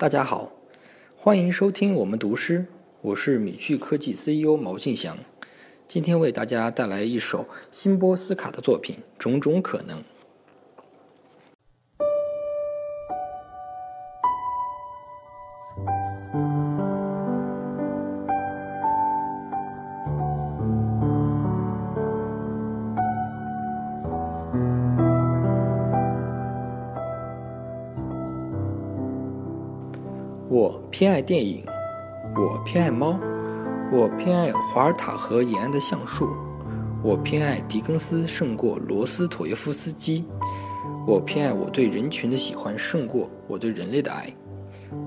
大家好，欢迎收听我们读诗，我是米趣科技 CEO 毛庆祥，今天为大家带来一首辛波斯卡的作品《种种可能》。我偏爱电影，我偏爱猫，我偏爱华尔塔河沿岸的橡树，我偏爱狄更斯胜过罗斯托耶夫斯基，我偏爱我对人群的喜欢胜过我对人类的爱，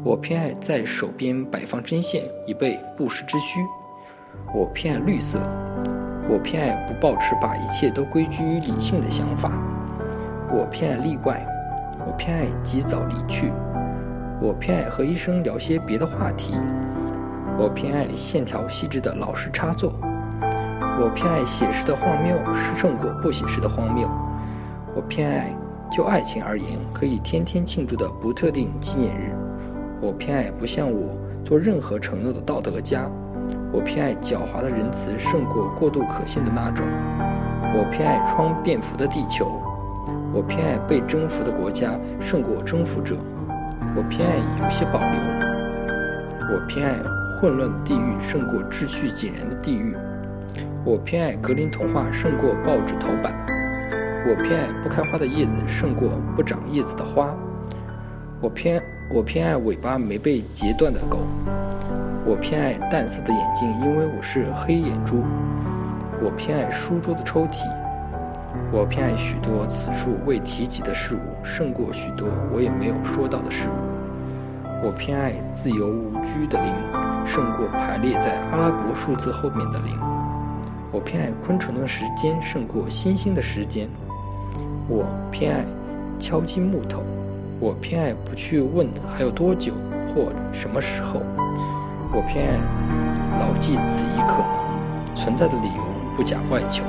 我偏爱在手边摆放针线以备不时之需，我偏爱绿色，我偏爱不抱持把一切都归居于理性的想法，我偏爱例外，我偏爱及早离去。我偏爱和医生聊些别的话题。我偏爱线条细致的老式插座。我偏爱写实的荒谬胜过不写实的荒谬。我偏爱就爱情而言可以天天庆祝的不特定纪念日。我偏爱不像我做任何承诺的道德家。我偏爱狡猾的仁慈胜过过度可信的那种。我偏爱穿便服的地球。我偏爱被征服的国家胜过征服者。我偏爱有些保留。我偏爱混乱的地狱胜过秩序井然的地狱。我偏爱格林童话胜过报纸头版。我偏爱不开花的叶子胜过不长叶子的花。我偏我偏爱尾巴没被截断的狗。我偏爱淡色的眼睛，因为我是黑眼珠。我偏爱书桌的抽屉。我偏爱许多此处未提及的事物，胜过许多我也没有说到的事物。我偏爱自由无拘的零，胜过排列在阿拉伯数字后面的零。我偏爱昆虫的时间，胜过星星的时间。我偏爱敲击木头。我偏爱不去问还有多久或什么时候。我偏爱牢记此一可能存在的理由，不假外求。